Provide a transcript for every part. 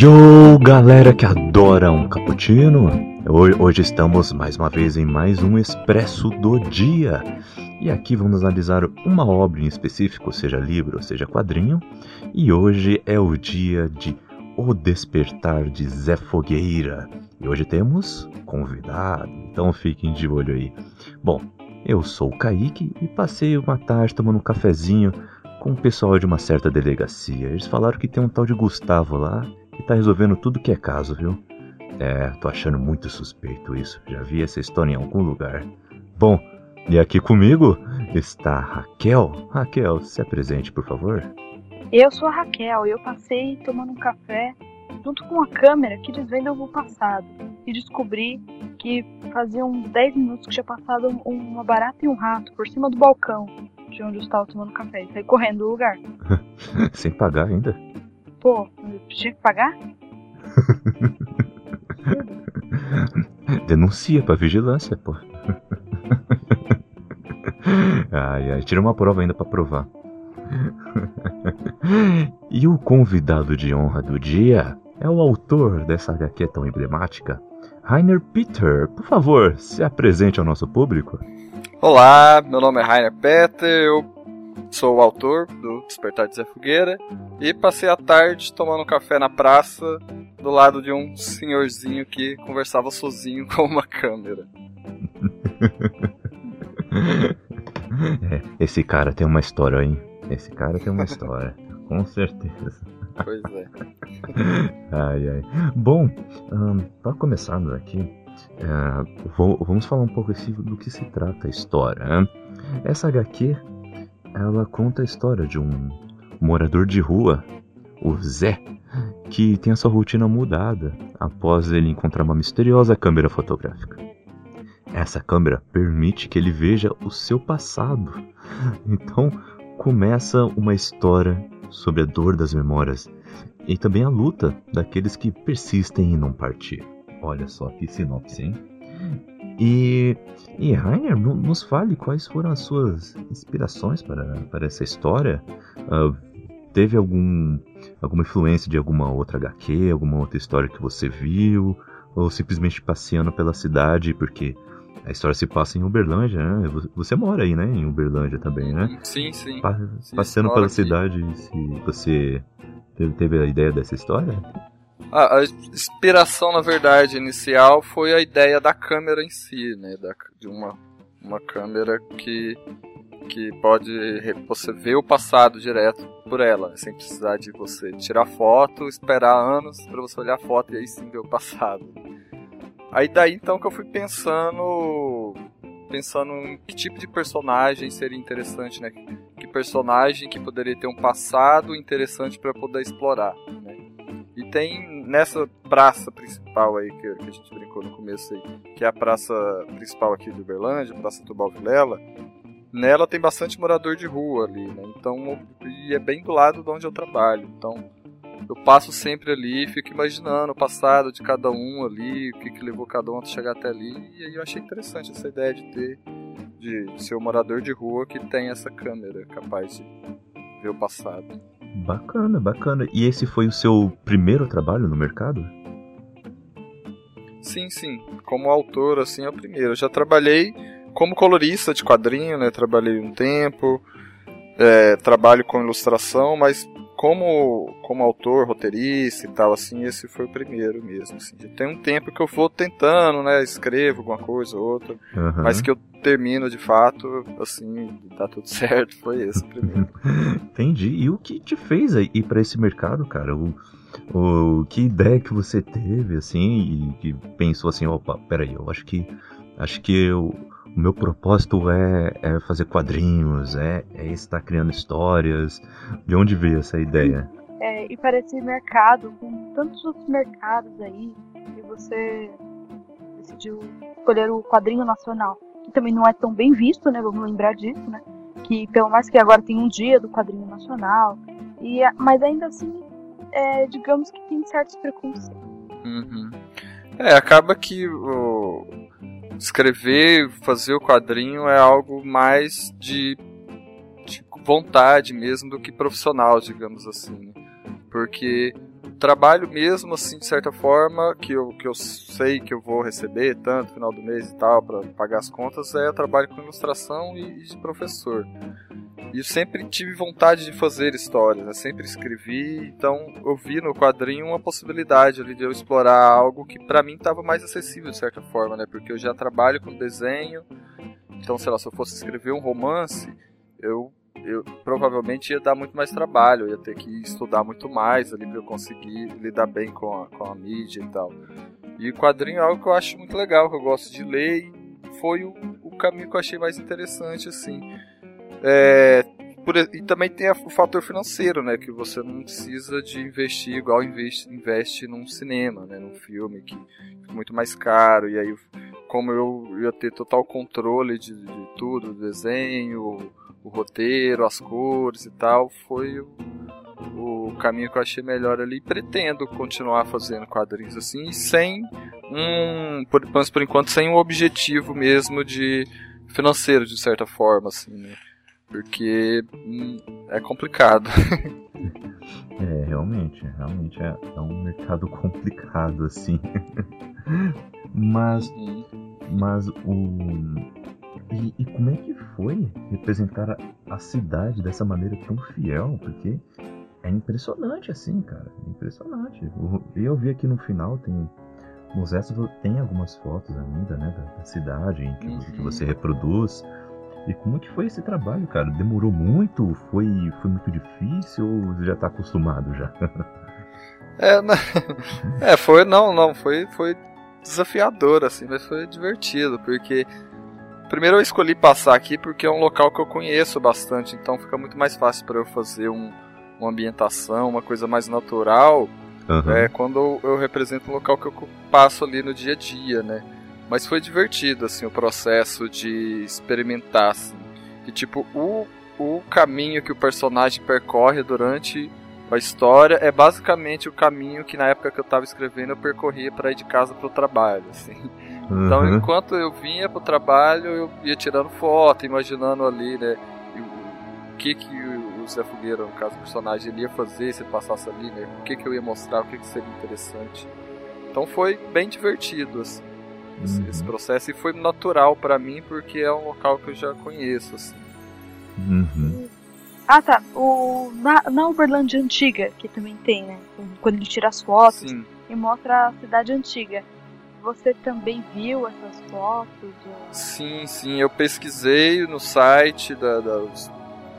Yo, galera que adora um cappuccino! Hoje estamos mais uma vez em mais um Expresso do Dia. E aqui vamos analisar uma obra em específico, seja livro seja quadrinho. E hoje é o dia de O Despertar de Zé Fogueira. E hoje temos convidado, então fiquem de olho aí. Bom, eu sou o Kaique e passei uma tarde tomando um cafezinho com o pessoal de uma certa delegacia. Eles falaram que tem um tal de Gustavo lá que tá resolvendo tudo que é caso, viu? É, tô achando muito suspeito isso. Já vi essa história em algum lugar. Bom, e aqui comigo está Raquel. Raquel, se apresente, por favor. Eu sou a Raquel e eu passei tomando um café junto com a câmera que desvenda o passado. E descobri que fazia uns 10 minutos que tinha passado uma barata e um rato por cima do balcão de onde eu estava tomando café. E saí correndo do lugar. Sem pagar ainda? Pô, tinha que pagar? Denuncia pra vigilância, pô. Ai, ai, tira uma prova ainda para provar. e o convidado de honra do dia é o autor dessa HQ tão emblemática, Rainer Peter. Por favor, se apresente ao nosso público. Olá, meu nome é Rainer Peter, eu sou o autor do Despertar de Zé Fogueira e passei a tarde tomando café na praça do lado de um senhorzinho que conversava sozinho com uma câmera. É, esse cara tem uma história, hein? Esse cara tem uma história, com certeza. Pois é. ai, ai. Bom, um, para começarmos aqui, é, vou, vamos falar um pouco do que se trata a história. Né? Essa HQ ela conta a história de um morador de rua, o Zé, que tem a sua rotina mudada após ele encontrar uma misteriosa câmera fotográfica. Essa câmera permite que ele veja o seu passado. Então começa uma história sobre a dor das memórias e também a luta daqueles que persistem em não partir. Olha só que sinopse, hein? E, e Rainer, nos fale quais foram as suas inspirações para, para essa história. Uh, teve algum, alguma influência de alguma outra HQ, alguma outra história que você viu? Ou simplesmente passeando pela cidade, porque a história se passa em Uberlândia, né? Você mora aí, né? Em Uberlândia também, né? Sim, sim. Pa sim passeando pela aqui. cidade, se você teve, teve a ideia dessa história? A, a, inspiração, na verdade, inicial foi a ideia da câmera em si, né? Da, de uma, uma câmera que, que pode você ver o passado direto por ela, sem precisar de você tirar foto, esperar anos para você olhar a foto e aí sim ver o passado. Aí daí então que eu fui pensando pensando em que tipo de personagem seria interessante, né? Que personagem que poderia ter um passado interessante para poder explorar, né? E tem nessa praça principal aí que, que, a gente brincou no começo aí, que é a praça principal aqui de Uberlândia, Praça Tubal Vilela, nela tem bastante morador de rua ali, né? Então, e é bem do lado de onde eu trabalho. Então, eu passo sempre ali, fico imaginando o passado de cada um ali, o que, que levou cada um a chegar até ali. E aí eu achei interessante essa ideia de ter, de ser um morador de rua que tem essa câmera capaz de ver o passado. Bacana, bacana. E esse foi o seu primeiro trabalho no mercado? Sim, sim. Como autor, assim, é o primeiro. Eu já trabalhei como colorista de quadrinho, né? Trabalhei um tempo. É, trabalho com ilustração, mas como, como autor, roteirista e tal, assim, esse foi o primeiro mesmo. Assim. Tem um tempo que eu vou tentando, né? Escrevo alguma coisa ou outra, uhum. mas que eu termino de fato, assim, dá tudo certo, foi esse o primeiro. Entendi. E o que te fez ir para esse mercado, cara? O, o, que ideia que você teve, assim, e que pensou assim, opa, peraí, eu acho que acho que eu o meu propósito é, é fazer quadrinhos, é, é estar criando histórias. De onde veio essa ideia? É, e para esse mercado, com tantos outros mercados aí, que você decidiu escolher o quadrinho nacional, que também não é tão bem visto, né? Vamos lembrar disso, né? Que pelo mais que agora tem um dia do quadrinho nacional, e mas ainda assim, é, digamos que tem certos preconceitos. Uhum. É, acaba que o, escrever, fazer o quadrinho é algo mais de, de vontade mesmo do que profissional, digamos assim. Porque trabalho mesmo, assim, de certa forma, que eu, que eu sei que eu vou receber tanto no final do mês e tal, para pagar as contas, é trabalho com ilustração e, e de professor. E eu sempre tive vontade de fazer histórias, né? sempre escrevi, então eu vi no quadrinho uma possibilidade ali de eu explorar algo que para mim estava mais acessível de certa forma, né? Porque eu já trabalho com desenho, então sei lá, se eu fosse escrever um romance, eu eu provavelmente ia dar muito mais trabalho, ia ter que estudar muito mais ali para eu conseguir lidar bem com a, com a mídia e tal. E quadrinho é algo que eu acho muito legal, que eu gosto de ler e foi o, o caminho que eu achei mais interessante, assim. É, por, e também tem o fator financeiro, né? Que você não precisa de investir igual investe, investe num cinema, né? Num filme que fica muito mais caro. E aí, como eu ia ter total controle de, de tudo, o desenho, o roteiro, as cores e tal, foi o, o caminho que eu achei melhor ali. Pretendo continuar fazendo quadrinhos assim, sem um, por, por enquanto, sem um objetivo mesmo de financeiro, de certa forma, assim, né? Porque hum, é complicado. é, realmente, realmente é, é um mercado complicado, assim. mas, uhum. mas o, e, e, como é que foi representar a, a, cidade dessa maneira tão fiel? Porque é impressionante assim, cara. É impressionante. E eu vi aqui no final, tem. Nos extras tem algumas fotos ainda, né, da, da cidade em que, uhum. que, você reproduz. E como que foi esse trabalho, cara? Demorou muito? Foi, foi muito difícil ou você já tá acostumado já? é, não, é, foi não, não, foi, foi desafiador assim, mas foi divertido, porque Primeiro eu escolhi passar aqui porque é um local que eu conheço bastante, então fica muito mais fácil para eu fazer um, uma ambientação, uma coisa mais natural, uhum. é, quando eu, eu, represento um local que eu passo ali no dia a dia, né? Mas foi divertido, assim, o processo de experimentar, assim. Que, tipo, o, o caminho que o personagem percorre durante a história é basicamente o caminho que na época que eu estava escrevendo eu percorria para ir de casa para o trabalho, assim. Então, uhum. enquanto eu vinha pro trabalho, eu ia tirando foto, imaginando ali, né, o que que o Zé Fogueira, no caso do personagem, ele ia fazer se ele passasse ali, né, o que que eu ia mostrar, o que que seria interessante. Então foi bem divertido, assim, esse, uhum. esse processo, e foi natural para mim, porque é um local que eu já conheço, assim. Uhum. Ah, tá. O, na, na Uberlândia antiga, que também tem, né? Quando ele tira as fotos Sim. e mostra a cidade antiga. Você também viu essas fotos? Sim, sim, eu pesquisei no site da, da,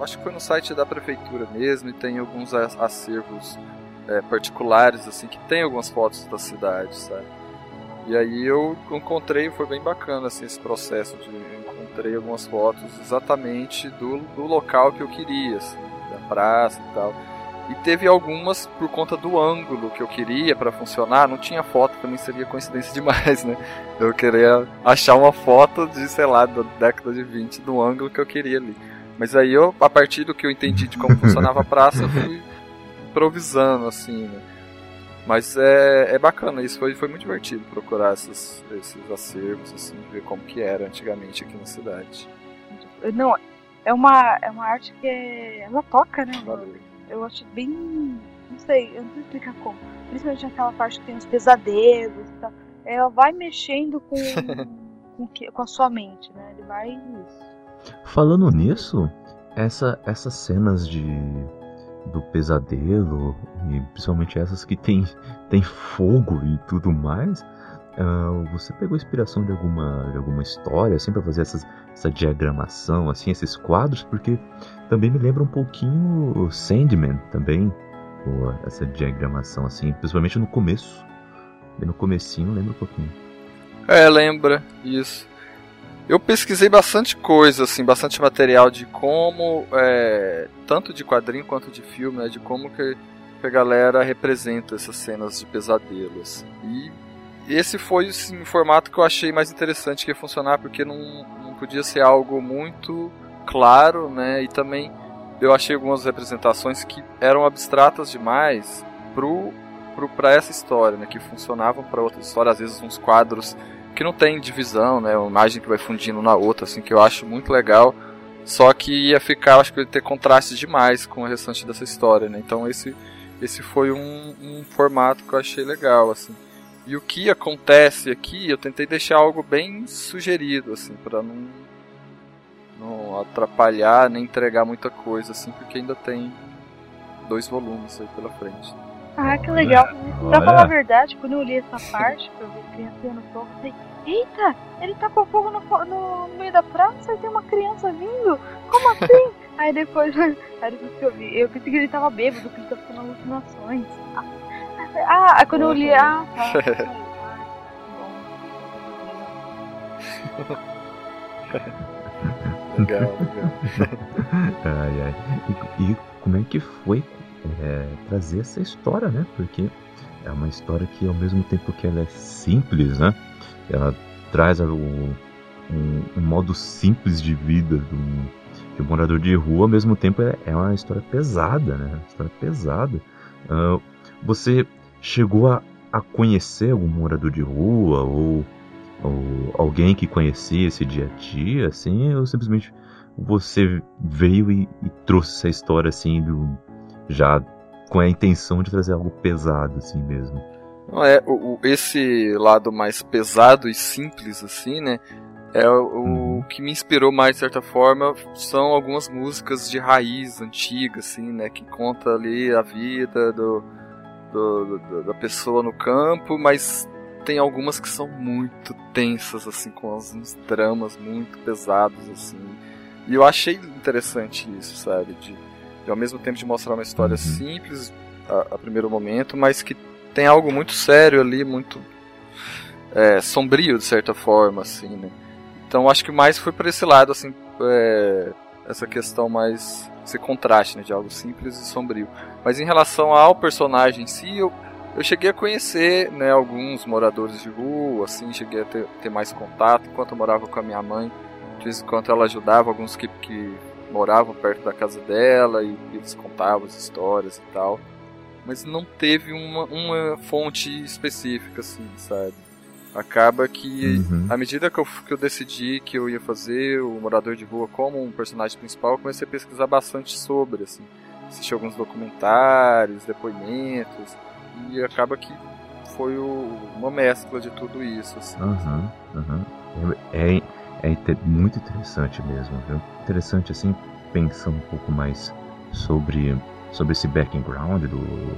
acho que foi no site da prefeitura mesmo e tem alguns acervos é, particulares assim que tem algumas fotos da cidade, sabe? E aí eu encontrei, foi bem bacana assim esse processo de encontrei algumas fotos exatamente do, do local que eu queria, assim, da praça e tal. E teve algumas por conta do ângulo que eu queria para funcionar. Não tinha foto, também seria coincidência demais, né? Eu queria achar uma foto de, sei lá, da década de 20 do ângulo que eu queria ali. Mas aí eu, a partir do que eu entendi de como funcionava a praça, eu fui improvisando, assim, né? Mas é, é bacana, isso foi, foi muito divertido procurar esses, esses acervos, assim, ver como que era antigamente aqui na cidade. Não, é uma, é uma arte que é, ela toca, né? Valeu eu acho bem. Não sei, eu não sei explicar como. Principalmente naquela parte que tem os pesadelos e tal. Ela vai mexendo com, com, que, com a sua mente, né? Ele vai. Falando nisso, essa, essas cenas de do pesadelo e principalmente essas que tem, tem fogo e tudo mais Uh, você pegou inspiração de alguma, de alguma história, assim, para fazer essas, essa diagramação, assim, esses quadros? Porque também me lembra um pouquinho o Sandman também, essa diagramação, assim, principalmente no começo. No comecinho, lembra um pouquinho. É, lembra, isso. Eu pesquisei bastante coisa, assim, bastante material de como, é, tanto de quadrinho quanto de filme, né, de como que a galera representa essas cenas de pesadelos. E esse foi assim, o formato que eu achei mais interessante que ia funcionar, porque não, não podia ser algo muito claro, né? E também eu achei algumas representações que eram abstratas demais pro, pra essa história, né? Que funcionavam para outras histórias, às vezes uns quadros que não tem divisão, né? Uma imagem que vai fundindo na outra, assim, que eu acho muito legal. Só que ia ficar, acho que ia ter contraste demais com o restante dessa história, né? Então esse esse foi um, um formato que eu achei legal, assim. E o que acontece aqui, eu tentei deixar algo bem sugerido, assim, para não, não atrapalhar nem entregar muita coisa, assim, porque ainda tem dois volumes aí pela frente. Ah, que legal. Olha. Pra falar a verdade, quando eu li essa parte, pra ver criança no fogo, eu falei, eita, ele tá com fogo no, no, meio da praça e tem uma criança vindo? Como assim? aí depois, aí depois que eu vi, eu pensei que ele tava bêbado, que ele tava fazendo alucinações. Ah, quando eu li, ah, tá. legal, legal. ai, ai. E, e, como é que foi é, trazer essa história, né? Porque é uma história que ao mesmo tempo que ela é simples, né? Ela traz um, um, modo simples de vida do, de um morador de rua, ao mesmo tempo é, é uma história pesada, né? Uma história pesada. Uh, você chegou a, a conhecer algum morador de rua ou, ou alguém que conhecia esse dia a dia, assim, ou simplesmente você veio e, e trouxe essa história assim do, já com a intenção de trazer algo pesado assim mesmo? Não é o, o, esse lado mais pesado e simples assim, né? É o, o uhum. que me inspirou mais de certa forma são algumas músicas de raiz antigas, assim, né? Que conta ali a vida do, do, do, da pessoa no campo, mas tem algumas que são muito tensas, assim, com uns dramas muito pesados, assim. E eu achei interessante isso, sabe? De, de ao mesmo tempo de mostrar uma história uhum. simples a, a, primeiro momento, mas que tem algo muito sério ali, muito é, sombrio de certa forma, assim, né? Então acho que mais foi por esse lado, assim, é, essa questão mais esse contraste, né, de algo simples e sombrio. Mas em relação ao personagem em si, eu, eu cheguei a conhecer, né, alguns moradores de rua, assim, cheguei a ter, ter mais contato enquanto eu morava com a minha mãe. De vez em quando ela ajudava alguns que, que moravam perto da casa dela e eles contavam as histórias e tal. Mas não teve uma, uma fonte específica, assim, sabe? Acaba que, uhum. à medida que eu, que eu decidi que eu ia fazer o Morador de Rua como um personagem principal, eu comecei a pesquisar bastante sobre, assim. Assisti alguns documentários, depoimentos, e acaba que foi o, uma mescla de tudo isso, assim. Uhum, uhum. É, é, é muito interessante mesmo, viu? Interessante, assim, pensando um pouco mais sobre, sobre esse background do,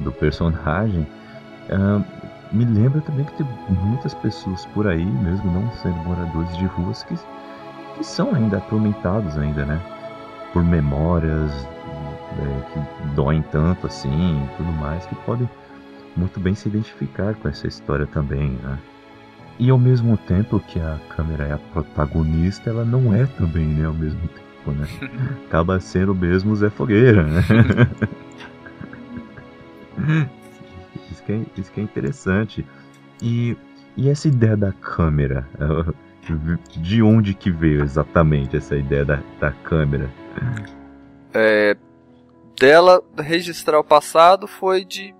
do personagem. Uh, me lembra também que tem muitas pessoas por aí, mesmo não sendo moradores de ruas, que, que são ainda atormentados ainda, né? Por memórias é, que doem tanto assim e tudo mais, que podem muito bem se identificar com essa história também, né? E ao mesmo tempo que a câmera é a protagonista, ela não é também, né? Ao mesmo tempo, né? Acaba sendo mesmo Zé Fogueira, né? Isso que é, isso que é interessante. E, e essa ideia da câmera? De onde que veio exatamente essa ideia da, da câmera? É, dela registrar o passado foi de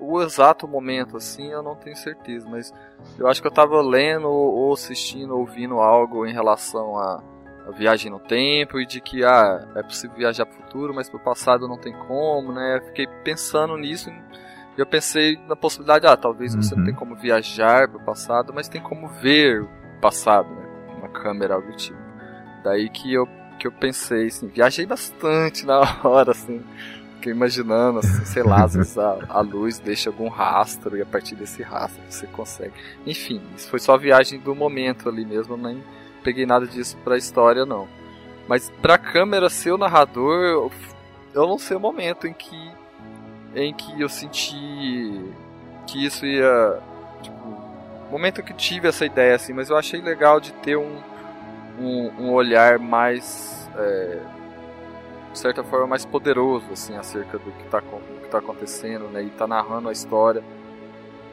o exato momento assim eu não tenho certeza mas eu acho que eu estava lendo ou assistindo ouvindo algo em relação a, a, viagem no tempo e de que ah é possível viajar para o futuro mas para o passado não tem como né fiquei pensando nisso e eu pensei na possibilidade, ah, talvez uhum. você não uhum. tenha como viajar para o passado, mas tem como ver o passado, né? Uma câmera, algo do tipo. Daí que eu, que eu pensei, assim, viajei bastante na hora, assim. Fiquei imaginando, assim, sei lá, às vezes a, a luz deixa algum rastro e a partir desse rastro você consegue. Enfim, isso foi só a viagem do momento ali mesmo, eu nem peguei nada disso pra história, não. Mas pra câmera ser o narrador, eu, eu não sei o momento em que em que eu senti que isso ia. Tipo, momento que tive essa ideia, assim, mas eu achei legal de ter um, um, um olhar mais. É, de certa forma, mais poderoso, assim, acerca do que está tá acontecendo, né? E tá narrando a história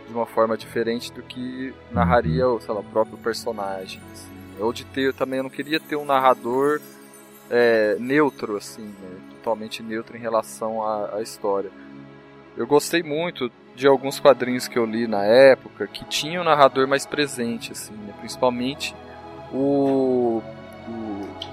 de uma forma diferente do que narraria, sei lá, o próprio personagem. Assim. Ou de ter também, eu não queria ter um narrador é, neutro, assim, né? totalmente neutro em relação à, à história. Eu gostei muito de alguns quadrinhos que eu li na época que tinham um narrador mais presente, assim, né? principalmente o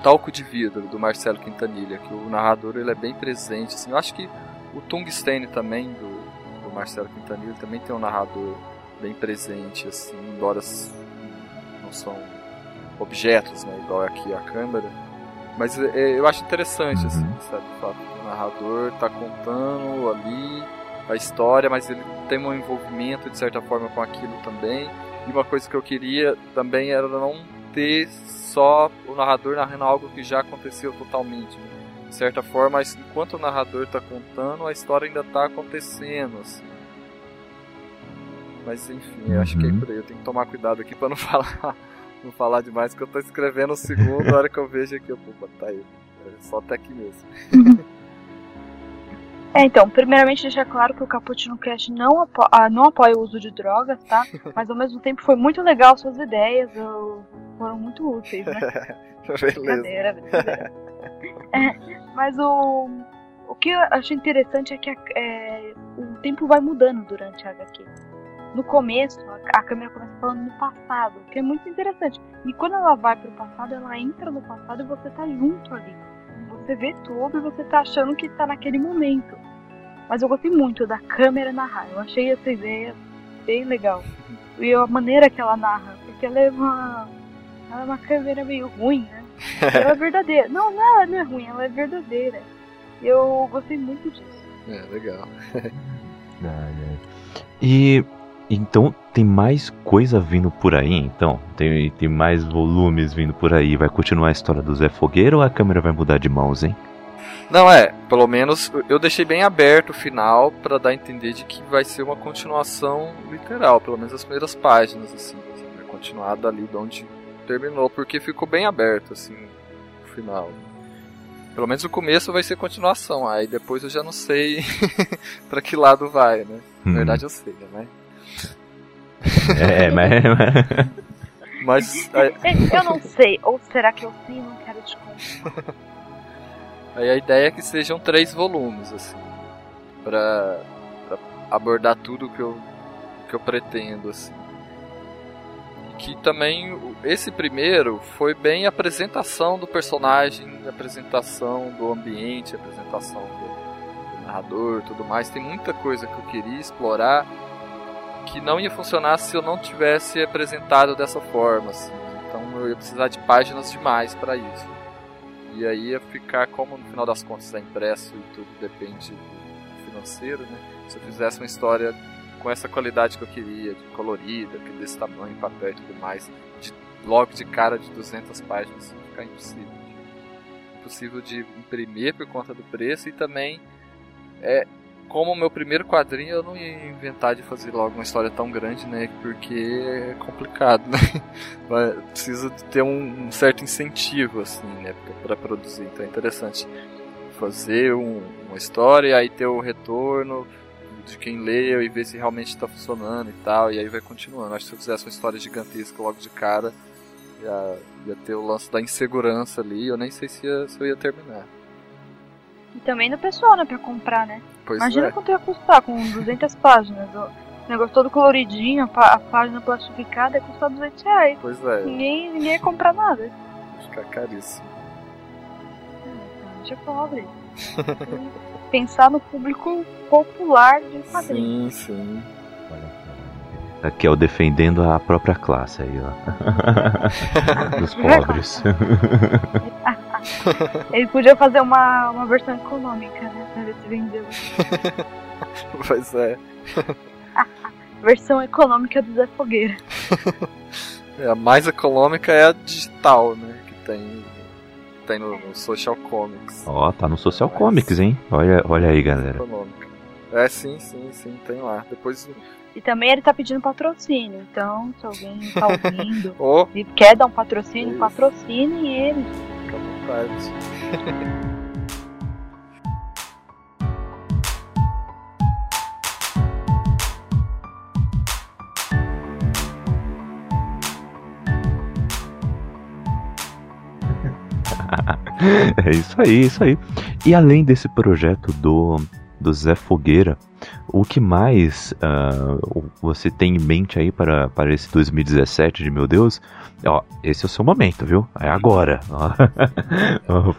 Talco de Vidro, do Marcelo Quintanilha, que o narrador ele é bem presente. Assim, eu acho que O Tungstene também, do, do Marcelo Quintanilha, também tem um narrador bem presente, assim, embora não são objetos, né, igual aqui a câmera. Mas é, eu acho interessante, assim, uhum. sabe, o fato do narrador tá contando ali a história, mas ele tem um envolvimento de certa forma com aquilo também. E uma coisa que eu queria também era não ter só o narrador narrando algo que já aconteceu totalmente. Né? De certa forma, enquanto o narrador está contando, a história ainda está acontecendo. Assim. Mas enfim, eu acho que é uhum. por aí. Eu tenho que tomar cuidado aqui para não falar, não falar demais, que eu estou escrevendo o segundo, a hora que eu vejo aqui, eu vou botar aí. É só até aqui mesmo. É, então, primeiramente deixar claro que o Caputino Cast não, apo ah, não apoia o uso de drogas, tá? Mas ao mesmo tempo foi muito legal suas ideias, eu... foram muito úteis, né? Beleza. Brincadeira, brincadeira. é, mas o, o que eu achei interessante é que a, é, o tempo vai mudando durante a HQ. No começo, a, a câmera começa falando no passado, que é muito interessante. E quando ela vai pro passado, ela entra no passado e você tá junto ali você vê tudo e você tá achando que tá naquele momento. Mas eu gostei muito da câmera narrar. Eu achei essa ideia bem legal. E a maneira que ela narra, porque ela é uma, ela é uma câmera meio ruim, né? Ela é verdadeira. Não, não, ela não é ruim, ela é verdadeira. E eu gostei muito disso. É, legal. e então tem mais coisa vindo por aí, então? Tem, tem mais volumes vindo por aí. Vai continuar a história do Zé Fogueira ou a câmera vai mudar de mãos, hein? Não, é, pelo menos eu deixei bem aberto o final para dar a entender de que vai ser uma continuação literal, pelo menos as primeiras páginas, assim, vai continuar dali de onde terminou, porque ficou bem aberto, assim, o final. Pelo menos o começo vai ser continuação, aí depois eu já não sei para que lado vai, né? Na hum. verdade eu sei, né? É, é, mas. mas é, eu não sei, ou será que eu sim não quero te contar? Aí a ideia é que sejam três volumes, assim, pra, pra abordar tudo que eu, que eu pretendo, assim. E que também, esse primeiro foi bem a apresentação do personagem, a apresentação do ambiente, a apresentação do, do narrador tudo mais. Tem muita coisa que eu queria explorar que não ia funcionar se eu não tivesse apresentado dessa forma. Assim. Então eu ia precisar de páginas demais para isso. E aí ia ficar, como no final das contas é impresso e tudo depende financeiro, né? Se eu fizesse uma história com essa qualidade que eu queria, de colorida, desse tamanho, papel e tudo mais, de, logo de cara de 200 páginas, ia ficar impossível. Impossível de imprimir por conta do preço e também é, como meu primeiro quadrinho, eu não ia inventar de fazer logo uma história tão grande, né? Porque é complicado, né? Precisa ter um, um, certo incentivo, assim, né? Para produzir. Então é interessante fazer um, uma história e aí ter o retorno de quem leu e ver se realmente está funcionando e tal. E aí vai continuando. Acho que se eu fizesse uma história gigantesca logo de cara, ia, ia ter o lance da insegurança ali. Eu nem sei se, ia, se eu ia terminar. E também do pessoal, né, pra comprar, né? Pois Imagina é. quanto ia custar com 200 páginas. O negócio todo coloridinho, a página plastificada ia custar 200 reais. Pois é. Ninguém, ninguém ia comprar nada. Fica caríssimo. É, deixa pobre. Pensar no público popular de quadrinhos. Sim, sim. Aqui, ó, defendendo a própria classe aí, ó. Dos pobres. Ele podia fazer uma, uma versão econômica, né? Pra ver se vendeu. pois é. versão econômica do Zé Fogueira. É, a mais econômica é a digital, né? Que tem, tem no, no Social Comics. Ó, oh, tá no Social Mas... Comics, hein? Olha, olha aí, galera. Econômica. É, sim, sim, sim, tem lá. Depois e também ele tá pedindo patrocínio. Então, se alguém tá ouvindo oh. e quer dar um patrocínio, Isso. patrocine ele. Vontade. é isso aí, isso aí. E além desse projeto do do Zé Fogueira. O que mais uh, você tem em mente aí para, para esse 2017 de meu Deus? Ó, esse é o seu momento, viu? É agora.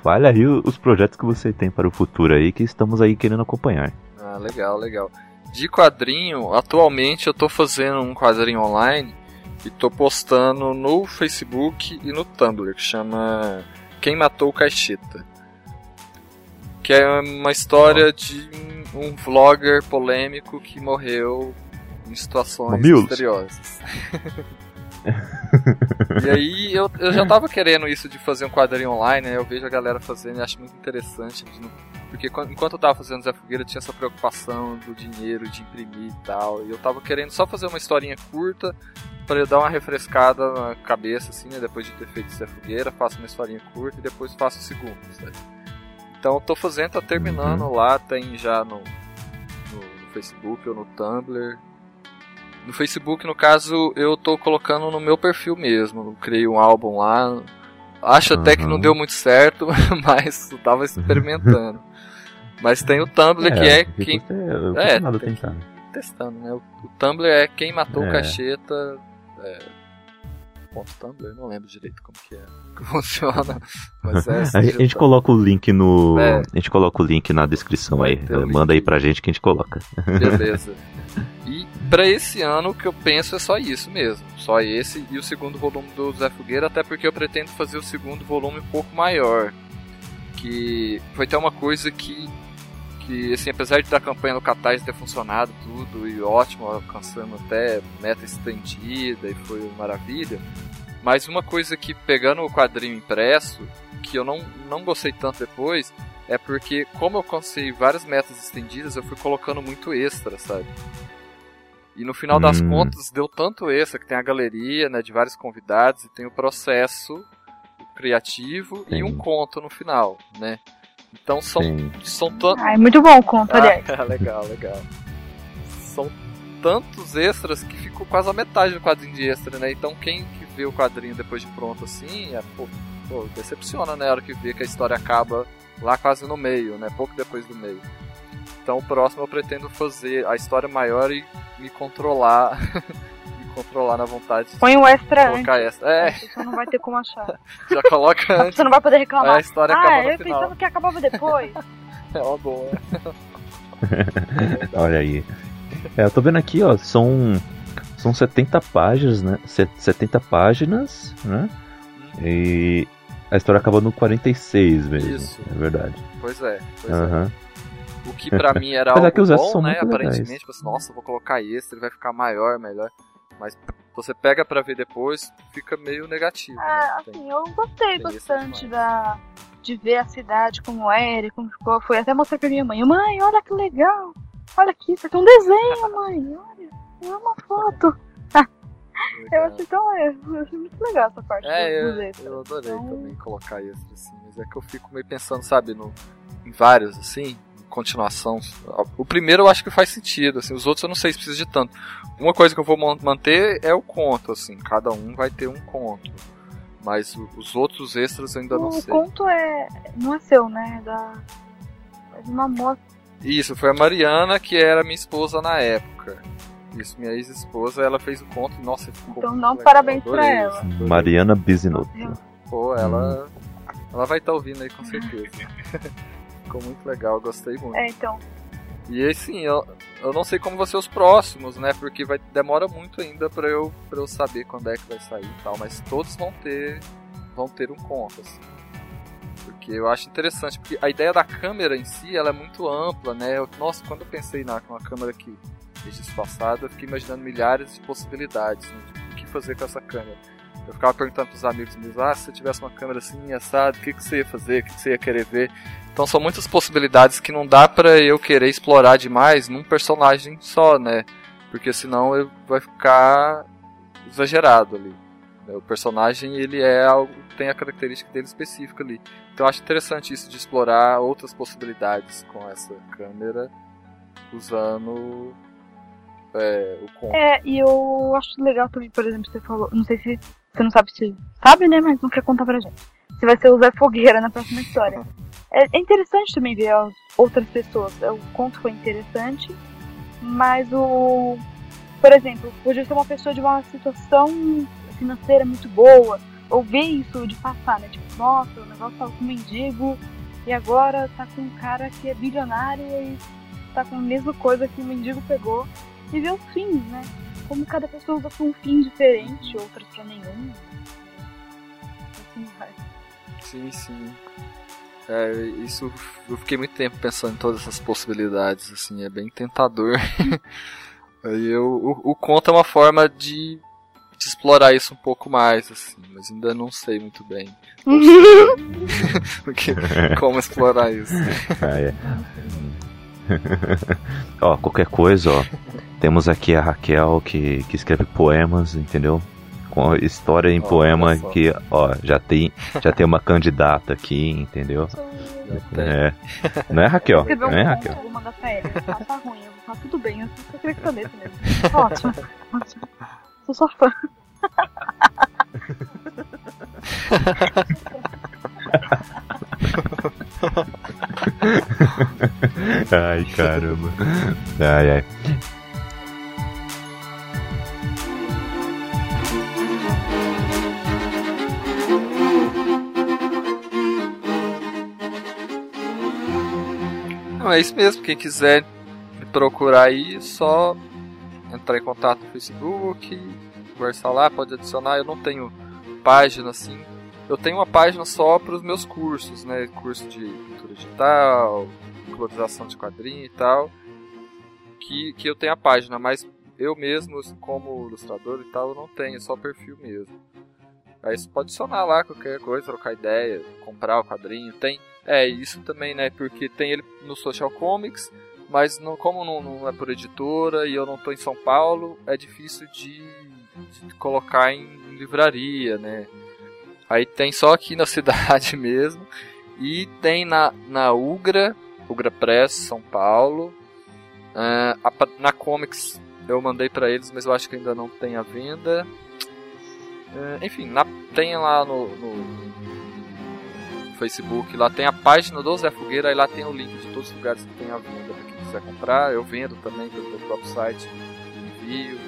Fale aí os projetos que você tem para o futuro aí que estamos aí querendo acompanhar. Ah, legal, legal. De quadrinho, atualmente eu tô fazendo um quadrinho online e tô postando no Facebook e no Tumblr, que chama Quem Matou o Caixeta. Que é uma história de um vlogger polêmico que morreu em situações Mamilos. misteriosas. e aí eu, eu já tava querendo isso de fazer um quadrinho online, né? Eu vejo a galera fazendo e acho muito interessante. Porque quan- enquanto eu tava fazendo Zé Fogueira tinha essa preocupação do dinheiro, de imprimir e tal. E eu tava querendo só fazer uma historinha curta para eu dar uma refrescada na cabeça, assim, né? Depois de ter feito Zé Fogueira, faço uma historinha curta e depois faço o segundo, sabe? Então eu tô fazendo, tá terminando lá, tem já no, no, no Facebook ou no Tumblr. No Facebook, no caso, eu tô colocando no meu perfil mesmo. Eu criei um álbum lá. Acho até que não Uhum. deu muito certo, mas eu tava experimentando. mas tem o Tumblr, que é quem. não É, nada tentar. Testando, né? O, o Tumblr é quem matou o É. cacheta. É, Tumblr, não lembro direito como que é. Que funciona. Mas é. A assim, gente, a gente coloca o link no. É. A gente coloca o link na descrição aí. Manda aí pra gente que a gente coloca. Beleza. E pra esse ano o que eu penso é só isso mesmo. Só esse e o segundo volume do Zé Fogueira, até porque eu pretendo fazer o segundo volume um pouco maior. Que foi até uma coisa que. Que, assim, apesar de da campanha no Catarse ter funcionado tudo e ótimo, alcançando até meta estendida e foi uma maravilha. Mas uma coisa que, pegando o quadrinho impresso, que eu não, não gostei tanto depois, é porque, como eu consegui várias metas estendidas, eu fui colocando muito extra, sabe? E no final das Hum. contas, deu tanto extra que tem a galeria, né, de vários convidados, e tem o processo criativo e Sim. um conto no final, né? Então são, Sim. são tantos. Ah, é muito bom o conto, aliás. Ah, legal, legal. São tantos extras que ficou quase a metade do quadrinho de extra, né? Então quem que vê o quadrinho depois de pronto assim, é, pô, pô, decepciona, né? A hora que vê que a história acaba lá quase no meio, né? Pouco depois do meio. Então o próximo eu pretendo fazer a história maior e me controlar. controlar na vontade de Põe o extra antes. colocar extra. É, Você não vai ter como achar. já coloca antes. Você não vai poder Aí reclamar. a história ah, acaba no eu final. pensando que acabava depois. É uma boa. Olha aí. É, eu tô vendo aqui, ó, são. São 70 páginas, né? Se- 70 páginas, né? E a história acaba no 46 mesmo. Isso. É verdade. Pois é, pois é. Aham. O que pra mim era é algo que os extras bom, são né? muito legais. Aparentemente, tipo assim, nossa, vou colocar extra, ele vai ficar maior, melhor. Mas você pega pra ver depois, fica meio negativo. Ah, né? Tem- assim, eu gostei isso bastante da, de ver a cidade como era, e como ficou. Fui até mostrar pra minha mãe. Mãe, olha que legal. Olha aqui, isso aqui é um desenho, mãe. Olha, é uma foto. Eu achei tão. Eu achei muito legal essa parte É, dos eu, extras. eu adorei Então- também colocar extra, assim. Mas é que eu fico meio pensando, sabe, no, em vários, assim, continuação. O primeiro eu acho que faz sentido, assim. Os outros eu não sei se precisa de tanto. Uma coisa que eu vou man- manter é o conto, assim. Cada um vai ter um conto. Mas o- os outros extras eu ainda não O sei. conto é. não é seu, né? É da. É de uma moça. Isso, foi a Mariana, que era minha esposa na época. Isso, minha ex-esposa, ela fez o conto. Nossa, ficou Então, não, legal, parabéns pra ela. adorei. Mariana Bisinotto. Pô, ela, ela vai estar ouvindo aí com certeza. ficou muito legal, gostei muito. É, então. E assim, eu, eu não sei como vão ser os próximos, né? Porque vai, demora muito ainda pra eu, pra eu saber quando é que vai sair e tal. Mas todos vão ter, vão ter um conto, assim. Porque eu acho interessante, porque a ideia da câmera em si, ela é muito ampla, né? Eu- nossa, quando eu pensei na, numa câmera que registro passado, eu fiquei imaginando milhares de possibilidades, né? o que fazer com essa câmera. Eu ficava perguntando pros amigos meus, ah, se você tivesse uma câmera assim, assado, o que, que você ia fazer, o que, que você ia querer ver? Então são muitas possibilidades que não dá pra eu querer explorar demais num personagem só, né? Porque senão eu, vai ficar exagerado ali. né? O personagem, ele é algo, tem a característica dele específica ali. Então eu acho interessante isso de explorar outras possibilidades com essa câmera usando é, o conto. É, e eu acho legal também, por exemplo, você falou. Não sei se. Você não sabe se. Sabe, né? Mas não quer contar pra gente. Se vai ser o Zé Fogueira na próxima história. É, é interessante também ver as outras pessoas. O conto foi interessante, mas o. Por exemplo, podia ser uma pessoa de uma situação financeira muito boa, ou ver isso de passar, né? Tipo, nossa, o negócio tava com um mendigo e agora tá com um cara que é bilionário e tá com a mesma coisa que o mendigo pegou e ver os fins, né? Como cada pessoa usa pra um fim diferente, outras pra nenhum. Assim vai. Sim, sim. É, isso eu fiquei muito tempo pensando em todas essas possibilidades, assim, é bem tentador. Aí eu, o, o conto é uma forma de, de, explorar isso um pouco mais, assim, mas ainda não sei muito bem. Porque, como explorar isso. Ah, é. ó, qualquer coisa, ó. Temos aqui a Raquel que, que escreve poemas, entendeu? Com história em poema que, ó, já tem, já tem uma candidata aqui, entendeu? É. Não é Raquel, não é Raquel. Pra ele, tá, tá ruim, eu vou falar tudo bem, eu só queria que mesmo. Ótimo, ótimo. Sou sua fã. ai, caramba. Ai, ai. Não, é isso mesmo. Quem quiser me procurar aí, só entrar em contato no Facebook, conversar lá, pode adicionar. Eu não tenho página assim. Eu tenho uma página só para os meus cursos, né? Curso de pintura digital, colorização de quadrinho e tal. Que, que eu tenho a página, mas eu mesmo, como ilustrador e tal, eu não tenho, só perfil mesmo. Aí você pode adicionar lá qualquer coisa, trocar ideia, comprar o quadrinho. Tem é, isso também, né? Porque tem ele no Social Comics, mas não, como não, não é por editora e eu não estou em São Paulo, é difícil de, de, colocar em livraria, né? Aí tem só aqui na cidade mesmo. E tem na, na Ugra, Ugra Press, São Paulo. Uh, a, na Comics eu mandei para eles, mas eu acho que ainda não tem a venda. Uh, enfim, na, tem lá no, no Facebook, lá tem a página do Zé Fogueira, e lá tem o link de todos os lugares que tem a venda para quem quiser comprar. Eu vendo também pelo meu próprio site, envio.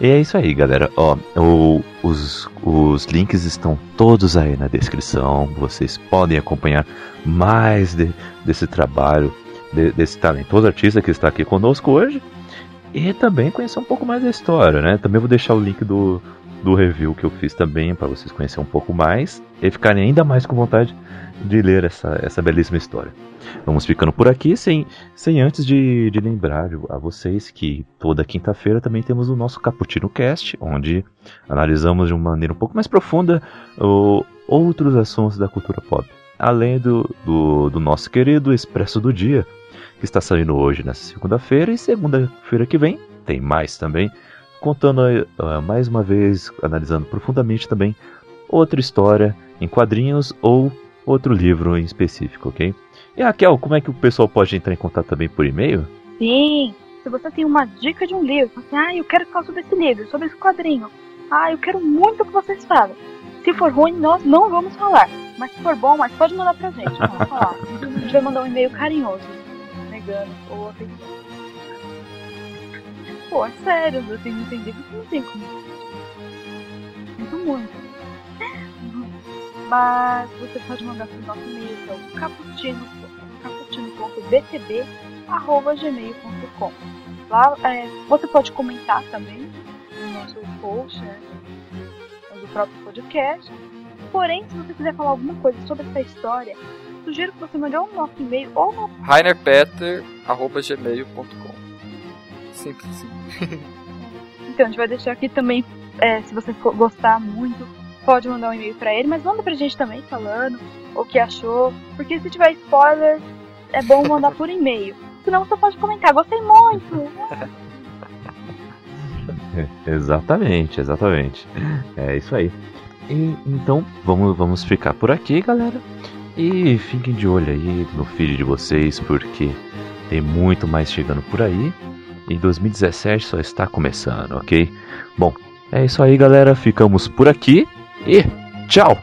E é isso aí, galera. Ó, o, os, os links estão todos aí na descrição. Vocês podem acompanhar mais de, desse trabalho, de, desse talentoso artista que está aqui conosco hoje. E também conhecer um pouco mais da história, né? Também vou deixar o link do, do review que eu fiz também para vocês conhecerem um pouco mais e ficarem ainda mais com vontade de ler essa, essa belíssima história. Vamos ficando por aqui, sem, sem antes de, de lembrar a vocês que toda quinta-feira também temos o nosso Cappuccino Cast, onde analisamos de uma maneira um pouco mais profunda o, outros assuntos da cultura pop. Além do, do, do nosso querido Expresso do Dia, que está saindo hoje nessa segunda-feira, e segunda-feira que vem tem mais também contando uh, mais uma vez, analisando profundamente também outra história em quadrinhos ou outro livro em específico, ok? E Raquel, como é que o pessoal pode entrar em contato também por e-mail? Sim, se você tem uma dica de um livro, assim, ah, eu quero falar sobre esse livro, sobre esse quadrinho, ah, eu quero muito que vocês falem. Se for ruim, nós não vamos falar. Mas se for bom, mas pode mandar pra gente. Vamos falar. A gente vai mandar um e-mail carinhoso, negando ou afetando. Pô, é sério, eu tenho entendido que não tem como. Sinto muito. Mas você pode mandar pro nosso e-mail, que é o caputino, Lá é, você pode comentar também no nosso post, né, do próprio podcast. Porém, se você quiser falar alguma coisa sobre essa história, sugiro que você mande no nosso e-mail ou no rainerpeter.gmail.com Assim. então, a gente vai deixar aqui também, é, se você for gostar muito, pode mandar um e-mail pra ele, mas manda pra gente também falando o que achou, porque se tiver spoiler, é bom mandar por e-mail. Senão você pode comentar, gostei muito. exatamente, exatamente. É isso aí. E, então, vamos, vamos ficar por aqui, galera. E fiquem de olho aí no feed de vocês, porque tem muito mais chegando por aí. E 2017 só está começando, ok? Bom, é isso aí, galera. Ficamos por aqui e tchau!